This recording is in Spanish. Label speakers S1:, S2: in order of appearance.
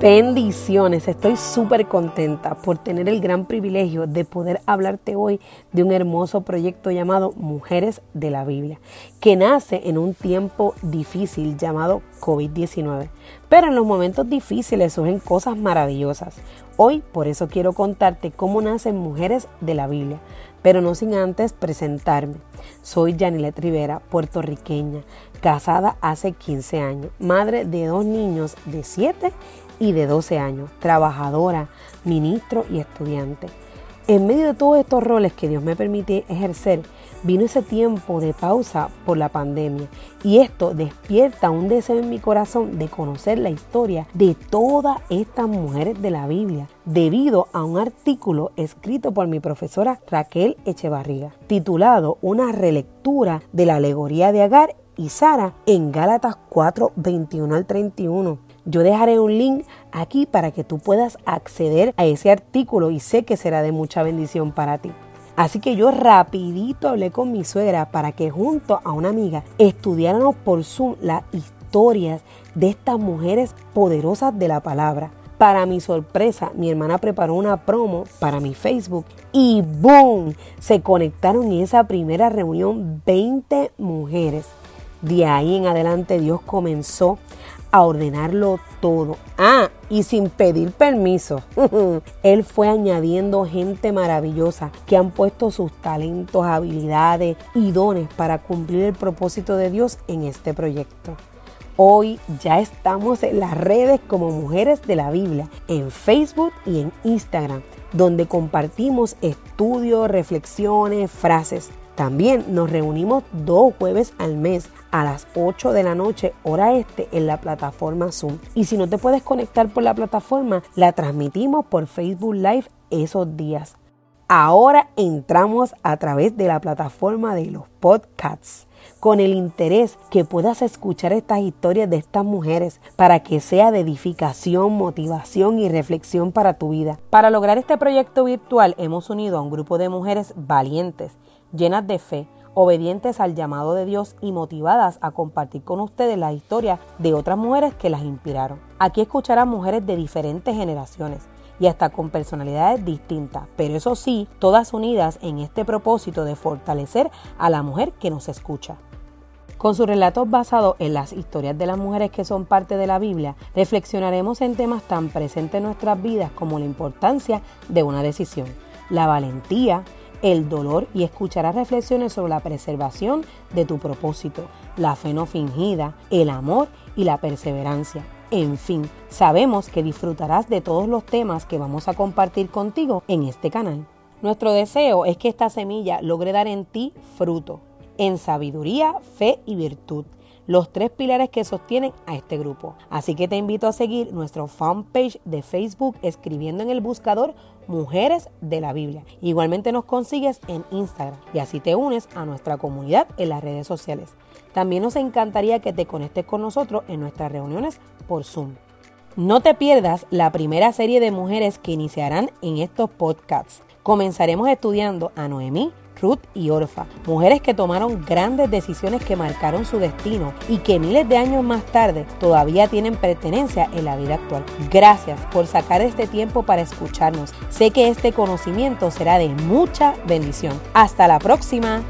S1: Bendiciones, estoy súper contenta por tener el gran privilegio de poder hablarte hoy de un hermoso proyecto llamado Mujeres de la Biblia, que nace en un tiempo difícil llamado COVID-19. Pero en los momentos difíciles surgen cosas maravillosas. Hoy por eso quiero contarte cómo nacen Mujeres de la Biblia, pero no sin antes presentarme. Soy Janilet Rivera, puertorriqueña, casada hace 15 años, madre de dos niños de 7 y de 12 años, trabajadora, ministro y estudiante. En medio de todos estos roles que Dios me permite ejercer, vino ese tiempo de pausa por la pandemia y esto despierta un deseo en mi corazón de conocer la historia de todas estas mujeres de la Biblia debido a un artículo escrito por mi profesora Raquel Echevarriga titulado Una relectura de la alegoría de Agar y Sara en Gálatas 4, 21 al 31. Yo dejaré un link aquí para que tú puedas acceder a ese artículo y sé que será de mucha bendición para ti. Así que yo rapidito hablé con mi suegra para que junto a una amiga estudiáramos por Zoom las historias de estas mujeres poderosas de la palabra. Para mi sorpresa, mi hermana preparó una promo para mi Facebook y ¡boom! Se conectaron en esa primera reunión 20 mujeres. De ahí en adelante Dios comenzó a ordenarlo todo. Ah, y sin pedir permiso. Él fue añadiendo gente maravillosa que han puesto sus talentos, habilidades y dones para cumplir el propósito de Dios en este proyecto. Hoy ya estamos en las redes como Mujeres de la Biblia, en Facebook y en Instagram, donde compartimos estudios, reflexiones, frases también nos reunimos dos jueves al mes a las 8 de la noche, hora este, en la plataforma Zoom. Y si no te puedes conectar por la plataforma, la transmitimos por Facebook Live esos días. Ahora entramos a través de la plataforma de los podcasts con el interés que puedas escuchar estas historias de estas mujeres para que sea de edificación, motivación y reflexión para tu vida. Para lograr este proyecto virtual hemos unido a un grupo de mujeres valientes llenas de fe, obedientes al llamado de Dios y motivadas a compartir con ustedes la historia de otras mujeres que las inspiraron. Aquí escucharán mujeres de diferentes generaciones y hasta con personalidades distintas, pero eso sí, todas unidas en este propósito de fortalecer a la mujer que nos escucha. Con sus relatos basados en las historias de las mujeres que son parte de la Biblia, reflexionaremos en temas tan presentes en nuestras vidas como la importancia de una decisión, la valentía, el dolor y escucharás reflexiones sobre la preservación de tu propósito, la fe no fingida, el amor y la perseverancia. En fin, sabemos que disfrutarás de todos los temas que vamos a compartir contigo en este canal. Nuestro deseo es que esta semilla logre dar en ti fruto, en sabiduría, fe y virtud los tres pilares que sostienen a este grupo. Así que te invito a seguir nuestro fanpage de Facebook escribiendo en el buscador Mujeres de la Biblia. Igualmente nos consigues en Instagram y así te unes a nuestra comunidad en las redes sociales. También nos encantaría que te conectes con nosotros en nuestras reuniones por Zoom. No te pierdas la primera serie de mujeres que iniciarán en estos podcasts. Comenzaremos estudiando a Noemí, Ruth y Orfa, mujeres que tomaron grandes decisiones que marcaron su destino y que miles de años más tarde todavía tienen pertenencia en la vida actual. Gracias por sacar este tiempo para escucharnos. Sé que este conocimiento será de mucha bendición. Hasta la próxima.